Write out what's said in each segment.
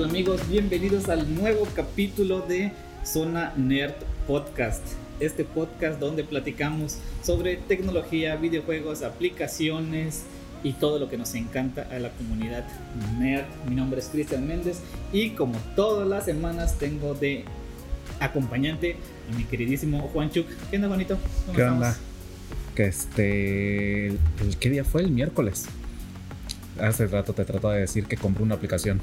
¿Qué tal amigos? Bienvenidos al nuevo capítulo de Zona Nerd Podcast. Este podcast donde platicamos sobre tecnología, videojuegos, aplicaciones y todo lo que nos encanta a la comunidad nerd. Mi nombre es Cristian Méndez y como todas las semanas tengo de acompañante a mi queridísimo Juanchuk. ¿Qué onda, bonito? ¿Qué onda? Que este. El, ¿Qué día fue? El miércoles. Hace rato te trato de decir que compré una aplicación.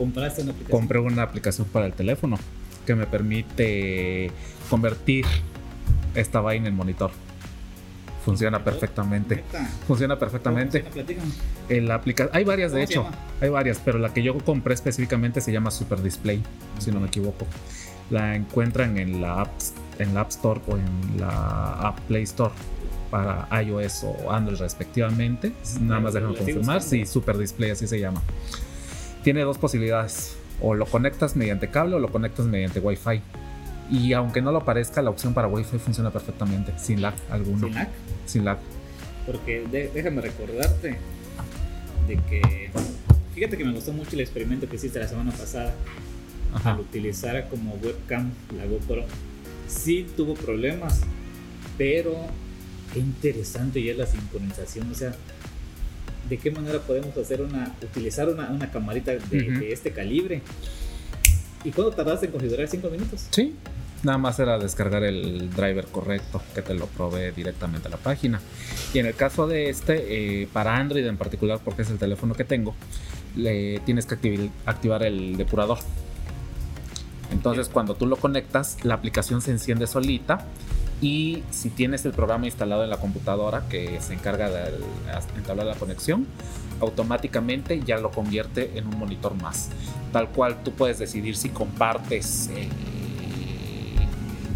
¿Compraste una aplicación? Compré una aplicación para el teléfono que me permite convertir esta vaina en monitor. Funciona perfectamente. Funciona perfectamente. ¿Cómo funciona? Platícame. El aplica hay varias de ¿Cómo se hecho. Hay varias, pero la que yo compré específicamente se llama Super Display, si no me equivoco. La encuentran en la App, en la App Store o en la App Play Store para iOS o Android respectivamente. Nada más déjame confirmar. Sí, Super Display así se llama. Tiene dos posibilidades. O lo conectas mediante cable o lo conectas mediante Wi-Fi. Y aunque no lo parezca, la opción para Wi-Fi funciona perfectamente, sin lag alguno. ¿Sin lag? Sin lag. Porque de- déjame recordarte de que. Fíjate que me gustó mucho el experimento que hiciste la semana pasada Ajá. al utilizar como webcam la GoPro. Sí tuvo problemas, pero qué interesante ya es la sincronización. O sea, ¿de qué manera podemos hacer una. utilizar una, una camarita de, este calibre? ¿Y cuánto tardaste en configurar? ¿5 minutos? Sí, nada más era descargar el driver correcto que te lo provee directamente a la página. Y en el caso de este, eh, para Android en particular, porque es el teléfono que tengo, le tienes que activar el depurador. Entonces, cuando tú lo conectas, la aplicación se enciende solita. Y si tienes el programa instalado en la computadora que se encarga de entablar la conexión, automáticamente ya lo convierte en un monitor más. Tal cual tú puedes decidir si compartes, eh,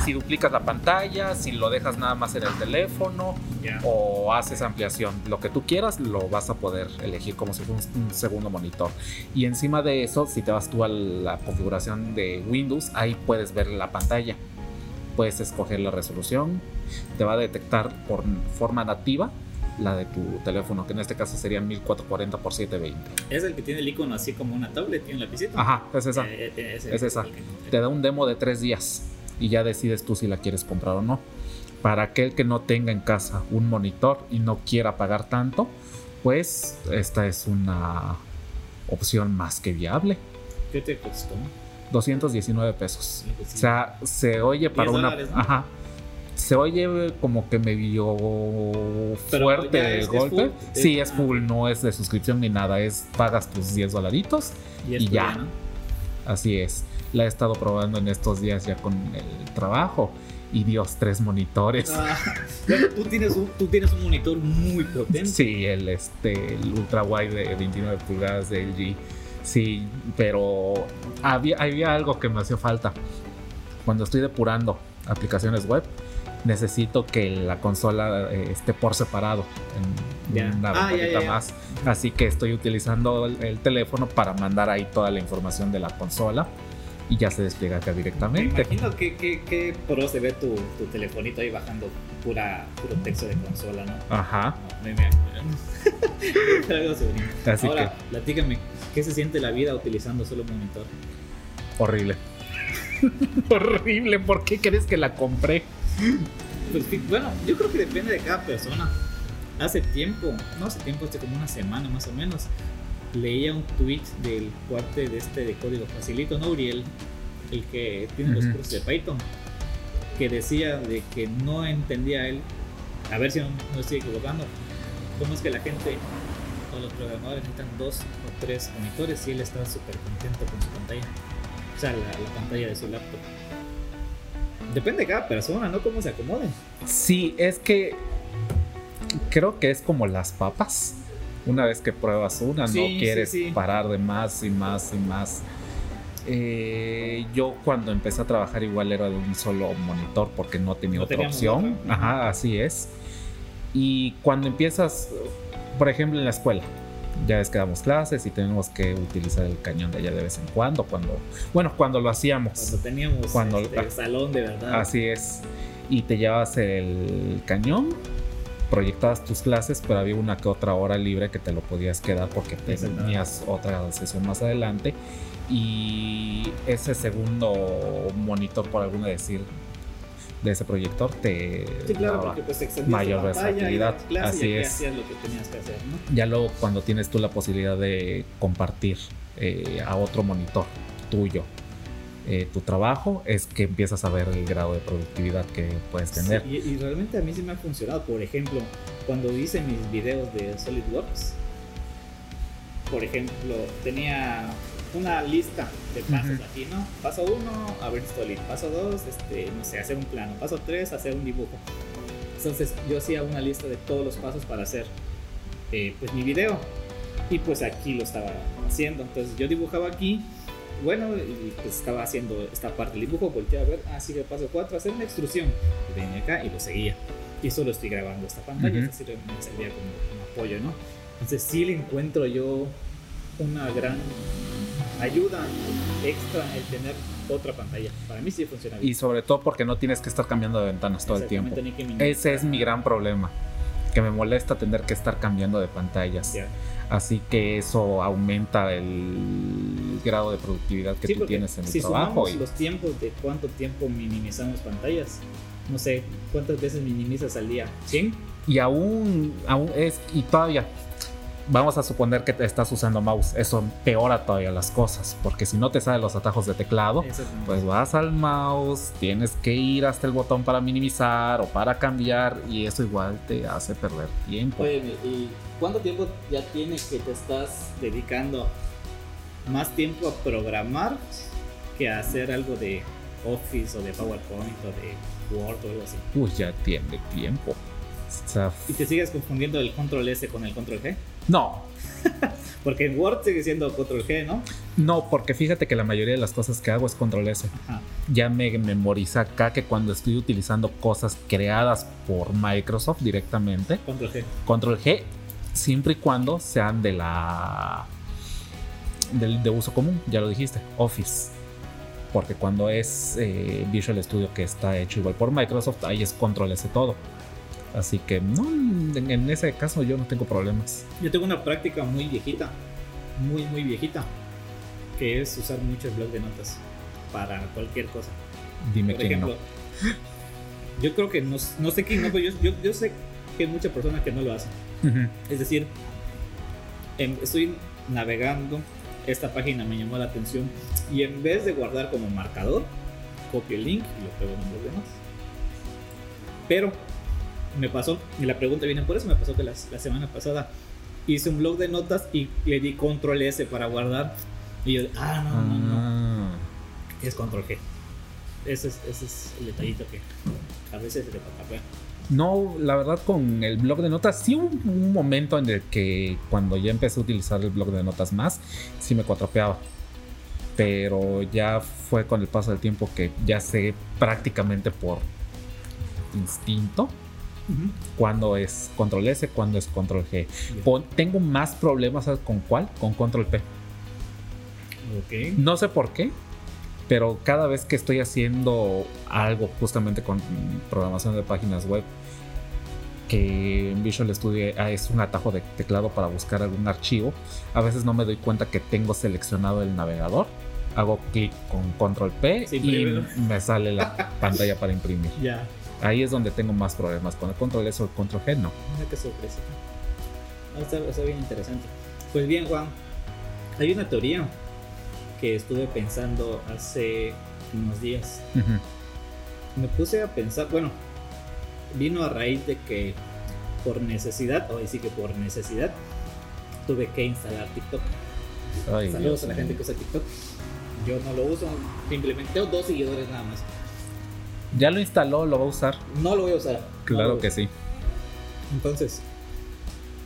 si duplicas la pantalla, si lo dejas nada más en el teléfono Ya. o haces ampliación. Lo que tú quieras lo vas a poder elegir como si fuera un segundo monitor. Y encima de eso, si te vas tú a la configuración de Windows, ahí puedes ver la pantalla. Puedes escoger la resolución. Te va a detectar por forma nativa la de tu teléfono, que en este caso sería 1440 x 720. Es el que tiene el icono así como una tablet, tiene un lapicito. Ajá, es esa. Eh, eh, Es esa. te da un demo de tres días y ya decides tú si la quieres comprar o no. Para aquel que no tenga en casa un monitor y no quiera pagar tanto, pues esta es una opción más que viable. ¿Qué te costó? 219 pesos. O sea, se oye para 10 una... dólares, ¿no? Ajá. Se oye como que medio Pero fuerte el es- es golpe. full. sí, Es- es full, no es de suscripción ni nada. Es pagas tus 10 dolaritos Y, es y ya. Así es. La he estado probando en estos días ya con el trabajo. Y Dios, tres monitores. Ah, bueno, tú, tienes un, tú tienes un monitor muy potente. Sí, el, este, el ultra wide de 29 pulgadas de LG. Sí, pero había, había algo que me hacía falta. Cuando estoy depurando aplicaciones web, necesito que la consola eh, esté por separado en Ya. una Ah, ya, ya. más. Así que estoy utilizando el, el teléfono para mandar ahí toda la información de la consola y ya se despliega acá Me directamente. imagino que, que, que pro se ve tu, tu telefonito ahí bajando pura, puro texto de consola, ¿no? Ajá. No, me- me- Algo así Ahora, platícame, ¿qué se siente la vida utilizando solo un monitor? horrible. horrible, ¿por qué crees que la compré? Pues, bueno, yo creo que depende de cada persona. Hace tiempo, no hace tiempo, hace como una semana más o menos, leía un tweet del cuate de este de código facilito, ¿no? Uriel, el que tiene los cursos de Python, que decía de que no entendía él, a ver si no, no estoy equivocando, cómo es que la gente o los programadores necesitan dos tres monitores y él está súper contento con su pantalla. O sea, la, la pantalla de su laptop. Depende de cada persona, ¿no? Cómo se acomode. Sí, es que creo que es como las papas. Una vez que pruebas una, Sí, no quieres sí. parar de más y más y más. Eh, yo cuando empecé a trabajar igual era de un solo monitor porque no tenía No otra opción. otra. Ajá, así es. Y cuando empiezas, por ejemplo, en la escuela, ya ves que damos clases y tenemos que utilizar el cañón de allá de vez en cuando, cuando, bueno, cuando lo hacíamos. Cuando teníamos Cuando- este, el salón de verdad. Así es. Y te llevas el cañón, proyectabas tus clases, pero había una que otra hora libre que te lo podías quedar porque tenías otra sesión más adelante. Y ese segundo monitor, por alguna decir, de ese proyector te Sí, claro, daba. pues mayor versatilidad. Así es. hacías lo que tenías que hacer, ¿no? Ya luego cuando tienes tú la posibilidad de compartir eh, a otro monitor tuyo eh, tu trabajo, es que empiezas a ver el grado de productividad que puedes tener. Sí, y, y realmente a mí sí me ha funcionado. Por ejemplo, cuando hice mis videos de SolidWorks, por ejemplo, tenía una lista de pasos Ujú. aquí, ¿no? Paso 1, abrir Solid. Paso 2, este, no sé, hacer un plano. Paso 3, hacer un dibujo. Entonces yo hacía una lista de todos los pasos para hacer eh, pues mi video. Y pues aquí lo estaba haciendo. Entonces yo dibujaba aquí. Bueno, y pues estaba haciendo esta parte del dibujo, volteé a ver, ah, sigue el paso 4, hacer una extrusión. Y venía acá y lo seguía. Y eso lo estoy grabando esta pantalla, Ujú. es decir, me servía como un apoyo, ¿no? Entonces sí le encuentro yo una gran ayuda extra el tener otra pantalla. Para mí sí funciona bien. Y sobre todo porque no tienes que estar cambiando de ventanas todo el tiempo. Ese es mi gran problema. Que me molesta tener que estar cambiando de pantallas. Ya. Así que eso aumenta el grado de productividad que Sí, tú tienes en el si trabajo. y- los tiempos de cuánto tiempo minimizamos pantallas, no sé, ¿cuántas veces minimizas al día? ¿100? Y aún, aún es, y todavía, vamos a suponer que te estás usando mouse, eso empeora todavía las cosas, porque si no te salen los atajos de teclado, pues vas al mouse, tienes que ir hasta el botón para minimizar o para cambiar, y eso igual te hace perder tiempo. Oye, ¿y cuánto tiempo ya tienes que te estás dedicando más tiempo a programar que a hacer algo de Office o de PowerPoint o de Word o algo así? Pues ya tiene tiempo. O sea, ¿Y te sigues confundiendo el control S con el control G? No, Porque en Word sigue siendo control G, ¿no? no, porque fíjate que la mayoría de las cosas que hago es control S. Ajá. ya me memoriza acá que cuando estoy utilizando cosas creadas por Microsoft directamente, Control G. control G, siempre y cuando sean de la de uso común, ya lo dijiste, Office. Porque cuando es eh, Visual Studio que está hecho igual por Microsoft, ahí es control S todo. Así que no, en, ese caso yo no tengo problemas. Yo tengo una práctica muy viejita, muy, muy viejita, que es usar mucho el blog de notas para cualquier cosa. Dime Por quién ejemplo, yo creo que no, no sé quién no, pero yo, yo, yo sé que hay muchas personas que no lo hacen. no. Ujú. Es decir, em, estoy navegando, esta página me llamó la atención y en vez de guardar como marcador, copio el link y lo pego en un blog de notas. Pero me pasó, y la pregunta viene por eso, me pasó que la, la semana pasada hice un blog de notas y le di control S para guardar. Y yo, ah, no, no, no, Ah. es control G. Ese es, ese es el detallito que a veces se le papapea. No, la verdad con el blog de notas, sí hubo un momento en el que cuando ya empecé a utilizar el blog de notas más, sí me cuatropeaba. Pero ya fue con el paso del tiempo que ya sé prácticamente por instinto cuándo es control S, cuándo es control G. Tengo más problemas ¿sabes con cuál? Con control P. No sé por qué, pero cada vez que estoy haciendo algo justamente con programación de páginas web, que en Visual Studio es un atajo de teclado para buscar algún archivo, a veces no me doy cuenta que tengo seleccionado el navegador. Hago clic con control P Sí, y me sale la pantalla para imprimir. Ya. Ahí es donde tengo más problemas. Con el control S o el control G no. Mira qué sorpresa. Ah, Está, está bien interesante. Pues bien, Juan, hay una teoría que estuve pensando hace unos días. Me puse a pensar, bueno, vino a raíz de que por necesidad, hoy sí que por necesidad, tuve que instalar TikTok. Ay, Saludos Dios a la gente que usa TikTok. Yo no lo uso, simplemente tengo dos seguidores nada más. Ya lo instaló, lo va a usar. No lo voy a usar. Claro a que usar. sí. Entonces,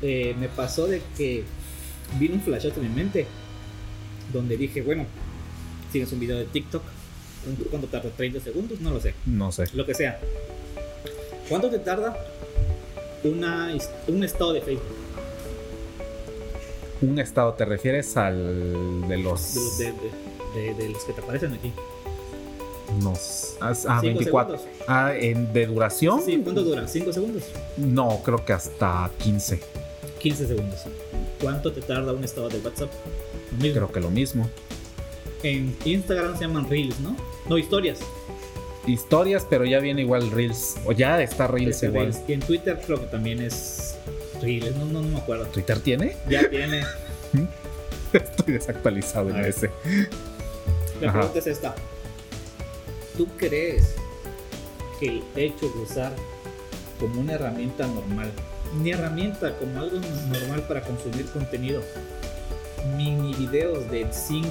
eh, me pasó de que vino un flashazo en mi mente donde dije, bueno, tienes un video de TikTok, ¿cuánto tarda? ¿30 segundos? No lo sé, No sé. lo que sea. ¿Cuánto te tarda una, un estado de Facebook? Un estado, ¿te refieres al de De los... de- de los que te aparecen aquí. No. Ah, 24. Ah, ¿en, ¿de duración? Sí, ¿cuánto dura? ¿5 segundos? No, creo que hasta 15. 15 segundos. ¿Cuánto te tarda un estado de WhatsApp? Creo que lo mismo. En Instagram se llaman Reels, ¿no? No, historias. Historias, pero ya viene igual Reels. O ya está Reels igual. Y en Twitter creo que también es Reels. No, no, no me acuerdo. ¿Twitter tiene? Ya tiene. Estoy desactualizado en ese. La pregunta es esta. ¿Tú crees que el hecho de usar como una herramienta normal, ni herramienta, como algo normal para consumir contenido, mini videos de 5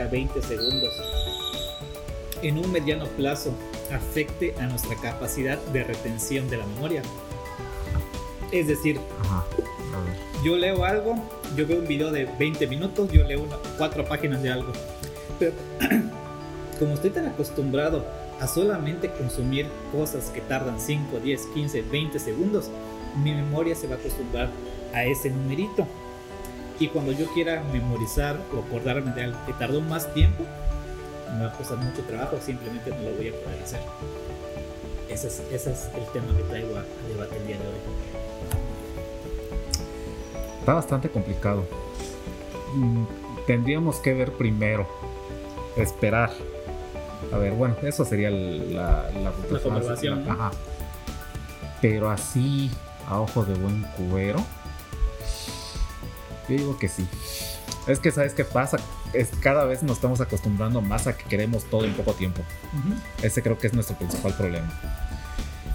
a 20 segundos, en un mediano plazo afecte a nuestra capacidad de retención de la memoria? Es decir, yo leo algo, yo veo un video de 20 minutos, yo leo cuatro páginas de algo. Pero como estoy tan acostumbrado a solamente consumir cosas que tardan 5, 10, 15, 20 segundos, mi memoria se va a acostumbrar a ese numerito. Y cuando yo quiera memorizar o acordarme de algo que tardó más tiempo, me va a costar mucho trabajo, simplemente no lo voy a poder hacer. Ese es, ese es el tema que traigo a, debate el día de hoy. Está bastante complicado. Mm, tendríamos que ver primero, esperar a ver, bueno, eso sería la, la, la Ajá. Pero así, a ojo de buen cubero, yo digo que sí. Es que, ¿sabes qué pasa? Es, cada vez nos estamos acostumbrando más a que queremos todo en poco tiempo. Ese creo que es nuestro principal problema.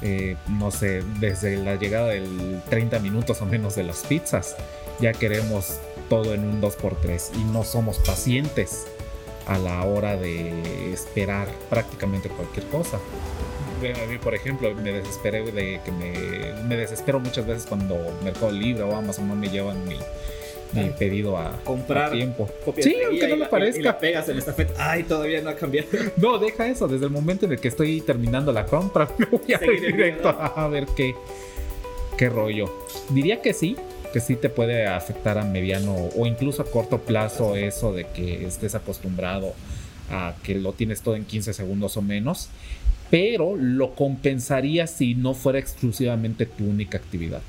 Eh, no sé, desde la llegada del 30 minutos o menos de las pizzas, ya queremos todo en un 2x3 y no somos pacientes a la hora de esperar prácticamente cualquier cosa. A mí, por ejemplo, me desesperé de que me, me desespero muchas veces cuando Mercado Libre o Amazon no me llevan mi, mi pedido a comprar tiempo. Sí, aunque no me parezca. Y la pegas en esta feta. Ay, todavía no ha cambiado. No, deja eso. Desde el momento en el que estoy terminando la compra, me voy a ir directo a ver qué, qué rollo. Diría que sí, que sí te puede afectar a mediano o incluso a corto plazo eso de que estés acostumbrado a que lo tienes todo en 15 segundos o menos, pero lo compensaría si no fuera exclusivamente tu única actividad.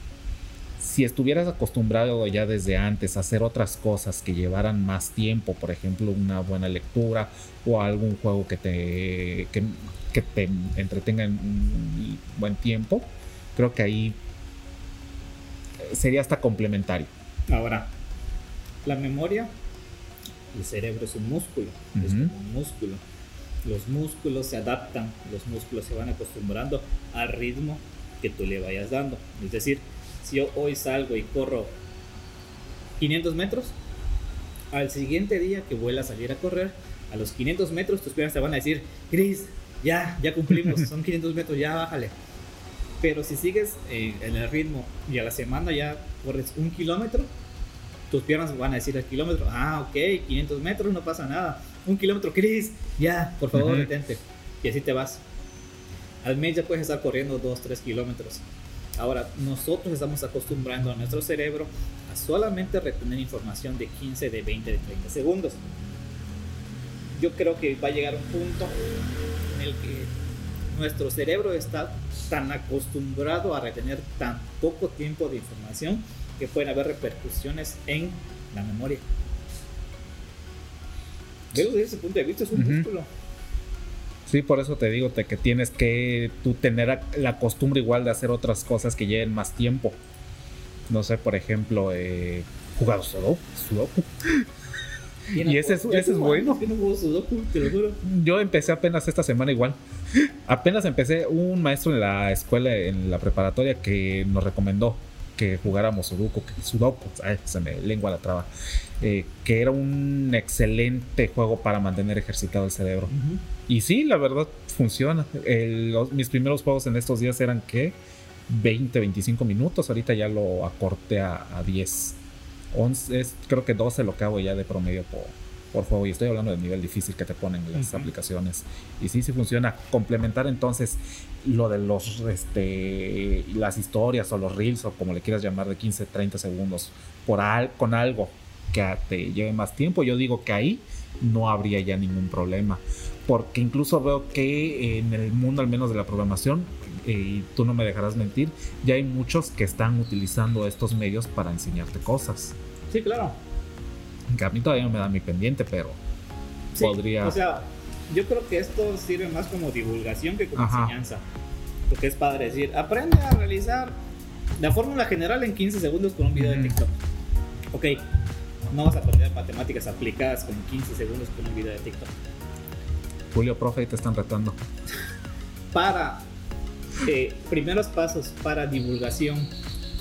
Si estuvieras acostumbrado ya desde antes a hacer otras cosas que llevaran más tiempo, por ejemplo una buena lectura o algún juego que te, que, que te entretenga en un buen tiempo, creo que ahí sería hasta complementario. Ahora, la memoria, el cerebro es un músculo, es un músculo. Los músculos se adaptan, los músculos se van acostumbrando al ritmo que tú le vayas dando. Es decir, si yo hoy salgo y corro 500 metros, al siguiente día que vuelva a salir a correr, a los 500 metros tus piernas te van a decir, Chris, ya, ya cumplimos, son 500 metros, ya bájale. Pero si sigues eh, en el ritmo y a la semana ya corres un kilómetro, tus piernas van a decir el kilómetro, ah, ok, 500 metros, no pasa nada. Un kilómetro, Chris, ya, por favor, detente. Y así te vas. Al mes ya puedes estar corriendo 2, 3 kilómetros. Ahora, nosotros estamos acostumbrando a nuestro cerebro a solamente retener información de 15, de 20, de 30 segundos. Yo creo que va a llegar un punto en el que nuestro cerebro está tan acostumbrado a retener tan poco tiempo de información que pueden haber repercusiones en la memoria. desde ese punto de vista, es un músculo. Sí, por eso te digo que tienes que tú tener la costumbre igual de hacer otras cosas que lleven más tiempo. No sé, por ejemplo, eh, jugado Sudoku. Y ese es, ese es bueno. Yo empecé apenas esta semana igual. Apenas empecé un maestro en la escuela, en la preparatoria, que nos recomendó que jugáramos Sudoku, Sudoku, se me lengua la traba, eh, que era un excelente juego para mantener ejercitado el cerebro. Y sí, la verdad funciona. mis primeros juegos en estos días eran que 20, 25 minutos, ahorita ya lo acorté a, a 10 es creo que 12 lo que hago ya de promedio por, por juego. Y estoy hablando del nivel difícil que te ponen las aplicaciones. Y sí, sí funciona. Complementar entonces lo de los, este, las historias o los reels o como le quieras llamar de 15, 30 segundos por con algo que te lleve más tiempo, yo digo que ahí no habría ya ningún problema. Porque incluso veo que en el mundo, al menos de la programación, eh, y tú no me dejarás mentir, ya hay muchos que están utilizando estos medios para enseñarte cosas. Sí, claro. Que a mí todavía no me da mi pendiente, pero podría. O sea, yo creo que esto sirve más como divulgación que como enseñanza. Porque es padre decir, aprende a realizar la fórmula general en 15 segundos con un video de TikTok. Ok, no vas a aprender matemáticas aplicadas con 15 segundos con un video de TikTok. Julio, profe, te están retando. para eh, primeros pasos, para divulgación,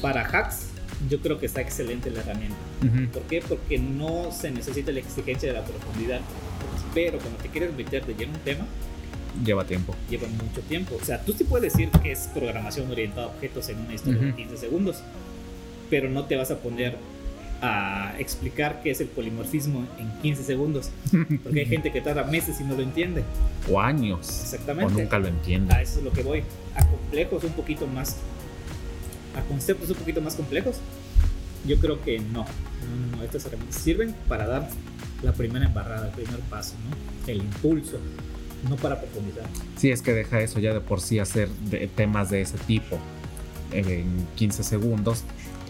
para hacks, yo creo que está excelente la herramienta. ¿Por qué? Porque no se necesita la exigencia de la profundidad. Pero cuando te quieres meter de lleno un tema, lleva tiempo. Lleva mucho tiempo. O sea, tú sí puedes decir que es programación orientada a objetos en una historia de 15 segundos, pero no te vas a poner a explicar qué es el polimorfismo en 15 segundos. Porque hay gente que tarda meses y no lo entiende. O años. Exactamente. O nunca lo entiende. A eso es lo que voy. A complejos un poquito más. A conceptos un poquito más complejos. Yo creo que no. No, no, Estas herramientas sirven para dar la primera embarrada, el primer paso, ¿no? El impulso. No para profundizar. Sí, es que deja eso ya de por sí hacer temas de ese tipo en 15 segundos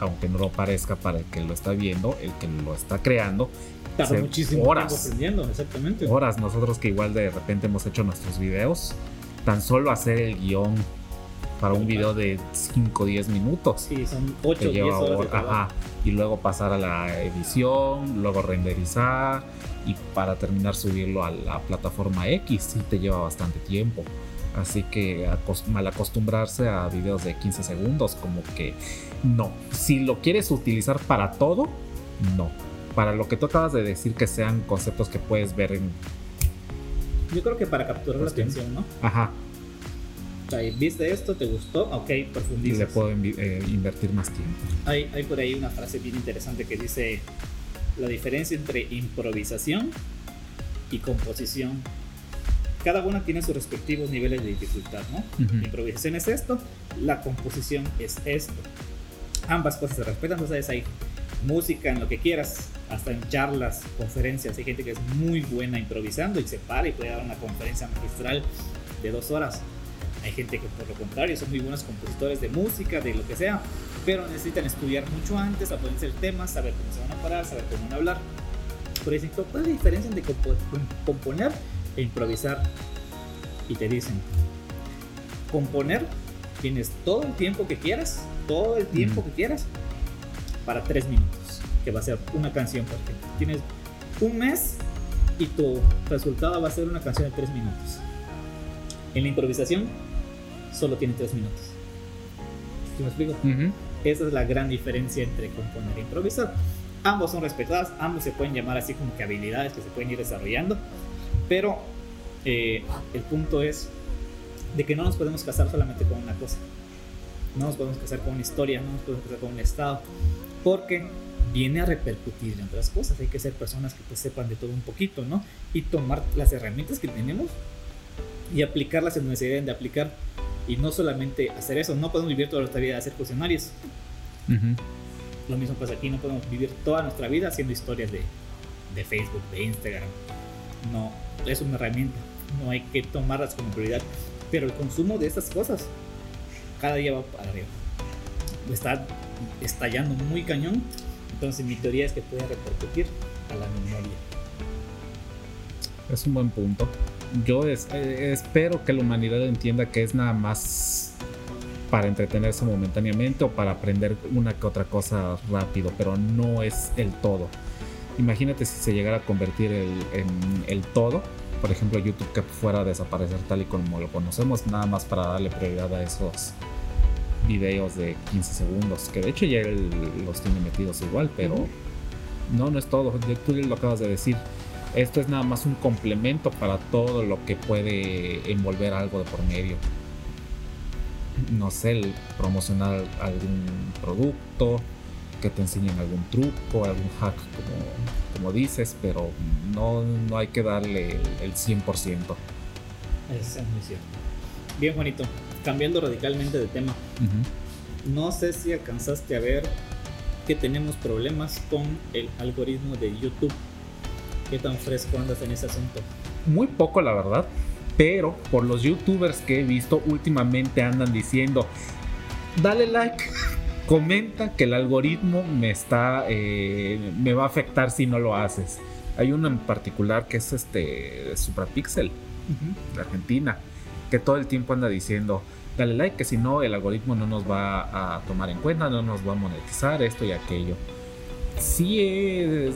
aunque no lo parezca para el que lo está viendo, el que lo está creando. Tarda muchísimo horas, tiempo aprendiendo, exactamente. Horas, nosotros que igual de repente hemos hecho nuestros videos, tan solo hacer el guion para un video de 5 o 10 minutos. Sí, son 8 o 10 horas. Ajá, y luego pasar a la edición, luego renderizar y para terminar subirlo a la plataforma X, sí te lleva bastante tiempo. Así que mal acostumbrarse a videos de 15 segundos, como que no. Si lo quieres utilizar para todo, no. Para lo que tú acabas de decir que sean conceptos que puedes ver en. Yo creo que para capturar la atención, ¿no? Ajá. O sea, ¿viste esto? ¿Te gustó? Ok, profundiza. Y le puedo eh, invertir más tiempo. Hay, hay por ahí una frase bien interesante que dice: La diferencia entre improvisación y composición cada una tiene sus respectivos niveles de dificultad, ¿no? La improvisación es esto, la composición es esto. Ambas cosas se respetan, entonces hay música en lo que quieras, hasta en charlas, conferencias. Hay gente que es muy buena improvisando y se para y puede dar una conferencia magistral de dos horas. Hay gente que por lo contrario son muy buenos compositores de música, de lo que sea, pero necesitan estudiar mucho antes, aprender el tema, saber cómo se van a parar, saber cómo van a hablar. Por ejemplo, ¿cuál es la diferencia entre componer e improvisar. Y te dicen, componer, tienes todo el tiempo que quieras, todo el tiempo que quieras, para tres minutos, que va a ser una canción, por ejemplo. Tienes un mes y tu resultado va a ser una canción de tres minutos. En la improvisación, solo tiene tres minutos. ¿Sí me explico? Esa es la gran diferencia entre componer e improvisar. Ambos son respetadas, ambos se pueden llamar así como que habilidades que se pueden ir desarrollando, pero eh, el punto es de que no nos podemos casar solamente con una cosa. No nos podemos casar con una historia, no nos podemos casar con un estado, porque viene a repercutir en otras cosas. Hay que ser personas que te sepan de todo un poquito, ¿no? Y tomar las herramientas que tenemos y aplicarlas en donde se deben de aplicar. Y no solamente hacer eso, no podemos vivir toda nuestra vida de hacer funcionarios. Lo mismo pasa aquí, no podemos vivir toda nuestra vida haciendo historias de, de Facebook, de Instagram. No, es una herramienta, no hay que tomarlas como prioridad. Pero el consumo de estas cosas cada día va para arriba. Está estallando muy cañón. Entonces mi teoría es que puede repercutir a la memoria. Es un buen punto. Yo eh, espero que la humanidad entienda que es nada más para entretenerse momentáneamente o para aprender una que otra cosa rápido, pero no es el todo. Imagínate si se llegara a convertir en el todo, por ejemplo YouTube que fuera a desaparecer tal y como lo conocemos, nada más para darle prioridad a esos videos de 15 segundos, que de hecho ya él los tiene metidos igual, pero no, no es todo, tú lo acabas de decir. Esto es nada más un complemento para todo lo que puede envolver algo de por medio. No sé, promocionar algún producto, que te enseñen algún truco, algún hack, como, como dices, pero no, no hay que darle el, 100%. es muy cierto. Bien, Juanito, cambiando radicalmente de tema. No sé si alcanzaste a ver que tenemos problemas con el algoritmo de YouTube. ¿Qué tan fresco andas en ese asunto? Muy poco, la verdad. Pero por los youtubers que he visto últimamente andan diciendo, dale like, comenta que el algoritmo me está, eh, me va a afectar si no lo haces. Hay uno en particular que es este Suprapixel de Argentina, que todo el tiempo anda diciendo, dale like, que si no el algoritmo no nos va a tomar en cuenta, no nos va a monetizar esto y aquello. Sí he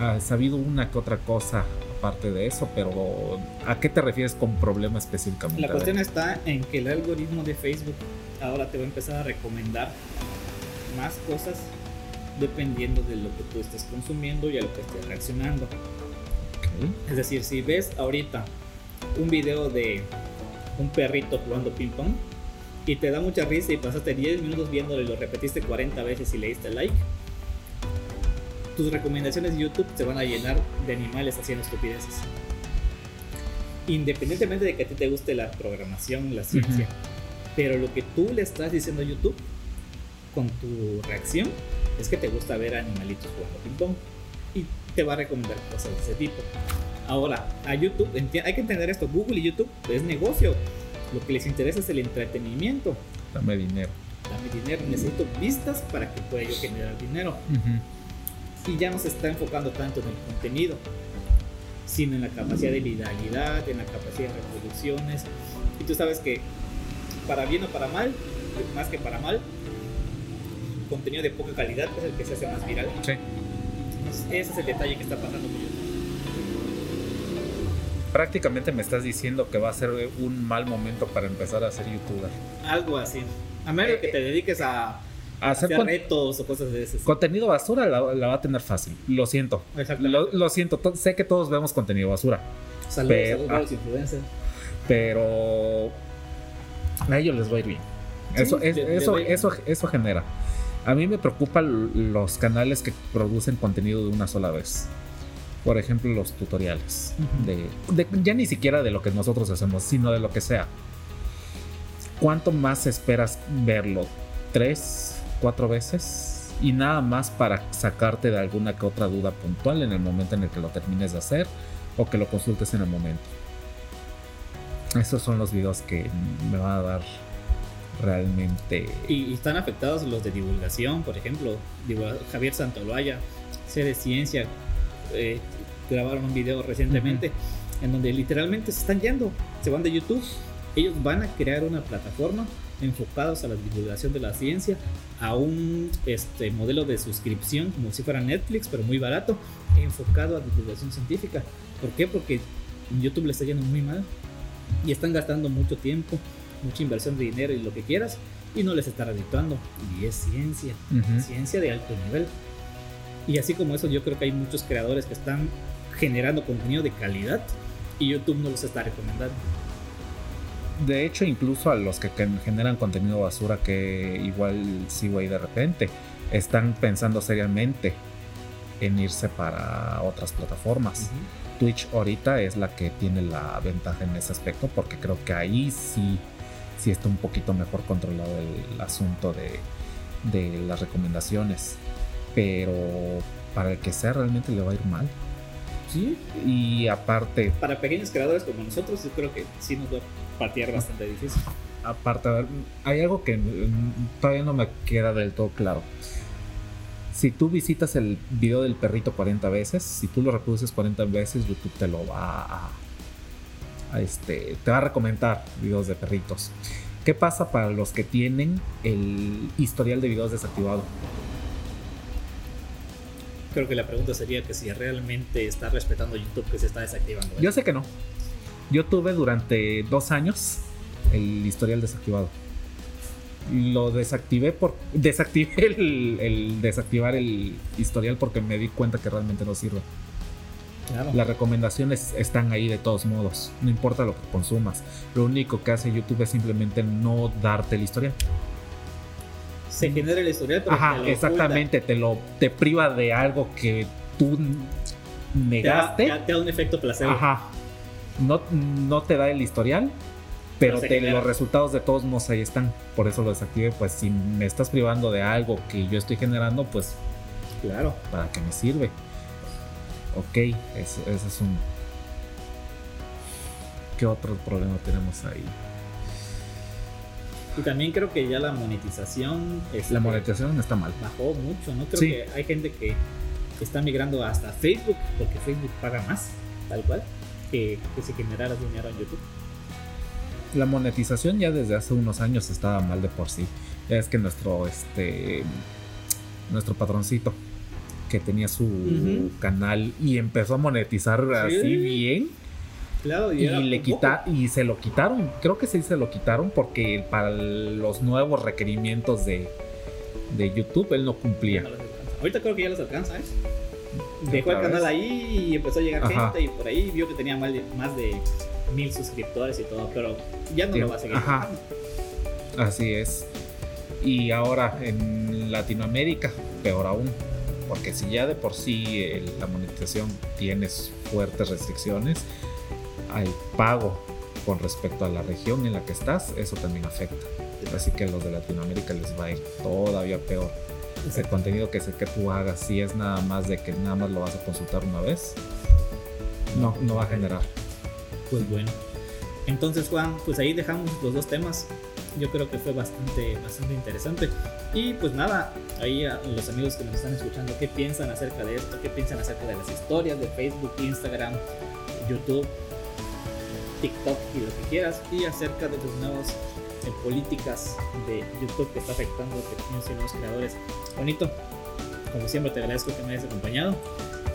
eh, sabido una que otra cosa aparte de eso, pero ¿a qué te refieres con problema específicamente? La cuestión está en que el algoritmo de Facebook ahora te va a empezar a recomendar más cosas dependiendo de lo que tú estés consumiendo y a lo que estés reaccionando. Es decir, si ves ahorita un video de un perrito jugando ping pong y te da mucha risa y pasaste 10 minutos viéndolo y lo repetiste 40 veces y le diste like, tus recomendaciones de YouTube se van a llenar de animales haciendo estupideces. Independientemente de que a ti te guste la programación, la ciencia, pero lo que tú le estás diciendo a YouTube con tu reacción es que te gusta ver animalitos jugando ping pong y te va a recomendar cosas de ese tipo. Ahora, a YouTube, hay que entender esto, Google y YouTube es negocio. Lo que les interesa es el entretenimiento. Dame dinero. Dame dinero, necesito vistas para que pueda yo generar dinero. Y ya no se está enfocando tanto en el contenido, sino en la capacidad de viralidad, en la capacidad de reproducciones. Y tú sabes que, para bien o para mal, más que para mal, contenido de poca calidad es el que se hace más viral. Sí. ese es el detalle que está pasando con YouTube. Prácticamente me estás diciendo que va a ser un mal momento para empezar a ser youtuber. Algo así. A menos que te dediques a, hacer, retos o cosas de ese. Contenido basura la, va a tener fácil. Lo siento. Lo, lo, siento. Sé que todos vemos contenido basura. Saludos, pero, saludos a los influencers. Pero a ellos les va a ir bien. eso, eso, eso, eso genera. A mí me preocupan los canales que producen contenido de una sola vez. Por ejemplo, los tutoriales. de, ya ni siquiera de lo que nosotros hacemos, sino de lo que sea. ¿Cuánto más esperas verlo? ¿Tres? ¿Cuatro veces? Y nada más para sacarte de alguna que otra duda puntual en el momento en el que lo termines de hacer o que lo consultes en el momento. Esos son los videos que me van a dar realmente. Y, están afectados los de divulgación, por ejemplo, Javier Santoloaya, C de Ciencia, eh, grabaron un video recientemente en donde literalmente se están yendo, se van de YouTube. Ellos van a crear una plataforma enfocados a la divulgación de la ciencia, a un este, modelo de suscripción como si fuera Netflix, pero muy barato, enfocado a divulgación científica. ¿Por qué? Porque YouTube le está yendo muy mal y están gastando mucho tiempo mucha inversión de dinero y lo que quieras, y no les está redituando. Y es ciencia, ciencia de alto nivel. Y así como eso, yo creo que hay muchos creadores que están generando contenido de calidad y YouTube no los está recomendando. De hecho, incluso a los que generan contenido basura que igual sigo ahí de repente, están pensando seriamente en irse para otras plataformas. Twitch ahorita es la que tiene la ventaja en ese aspecto porque creo que ahí sí si está un poquito mejor controlado el asunto de, de las recomendaciones. Pero para el que sea realmente le va a ir mal. Sí. Y aparte. Para pequeños creadores como nosotros, yo creo que sí nos va patear bastante difícil. Aparte, a ver, hay algo que todavía no me queda del todo claro. Si tú visitas el video del perrito 40 veces, si tú lo reproduces 40 veces, YouTube te lo va a este, te va a recomendar videos de perritos. ¿Qué pasa para los que tienen el historial de videos desactivado? Creo que la pregunta sería que si realmente está respetando YouTube que se está desactivando. Yo sé que no. Yo tuve durante dos años el historial desactivado. Lo desactivé por. Desactivé el desactivar el historial porque me di cuenta que realmente no sirve. Las recomendaciones están ahí de todos modos, no importa lo que consumas. Lo único que hace YouTube es simplemente no darte el historial. Se genera el historial, pero Ajá, exactamente, te lo te priva de algo que tú negaste. Te da, un efecto placebo. Ajá. No, no te da el historial, pero te- los resultados de todos modos ahí están. Por eso lo desactivé. Pues si me estás privando de algo que yo estoy generando, pues Claro. ¿para qué me sirve? Ok, ese, ese es un... ¿Qué otro problema tenemos ahí? Y también creo que ya la monetización este, La monetización está mal. bajó mucho, ¿no? Creo Sí. que hay gente que está migrando hasta Facebook porque Facebook paga más, tal cual, que, que si generaras dinero en YouTube. La monetización ya desde hace unos años estaba mal de por sí. Ya es que nuestro, este, nuestro patroncito que tenía su canal y empezó a monetizar así Sí. bien Claro, y le quita y se lo quitaron. Creo que sí se lo quitaron porque para los nuevos requerimientos de, de YouTube él no cumplía. Ahorita creo que ya los alcanza, ¿eh? Dejó el canal ahí y empezó a llegar Ajá. gente y por ahí vio que tenía más de, más de mil suscriptores y todo, pero ya no Sí, lo va a seguir. ajá. Así es. Y ahora en Latinoamérica, peor aún. Porque si ya de por sí la monetización tiene fuertes restricciones, al pago con respecto a la región en la que estás, eso también afecta. Así que a los de Latinoamérica les va a ir todavía peor. El Exacto. contenido que, se, que tú hagas, si es nada más de que nada más lo vas a consultar una vez, no, no va a generar. Pues bueno. Entonces, Juan, pues ahí dejamos los dos temas. Yo creo que fue bastante, bastante interesante. Y pues nada, ahí a los amigos que nos están escuchando, ¿qué piensan acerca de esto? ¿Qué piensan acerca de las historias de Facebook, Instagram, YouTube, TikTok y lo que quieras? Y acerca de tus nuevas eh, políticas de YouTube que está afectando a pequeños y nuevos creadores. Bonito, como siempre te agradezco que me hayas acompañado.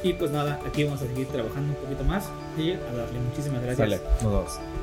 Y pues nada, aquí vamos a seguir trabajando un poquito más y a darle muchísimas gracias. Nos vemos.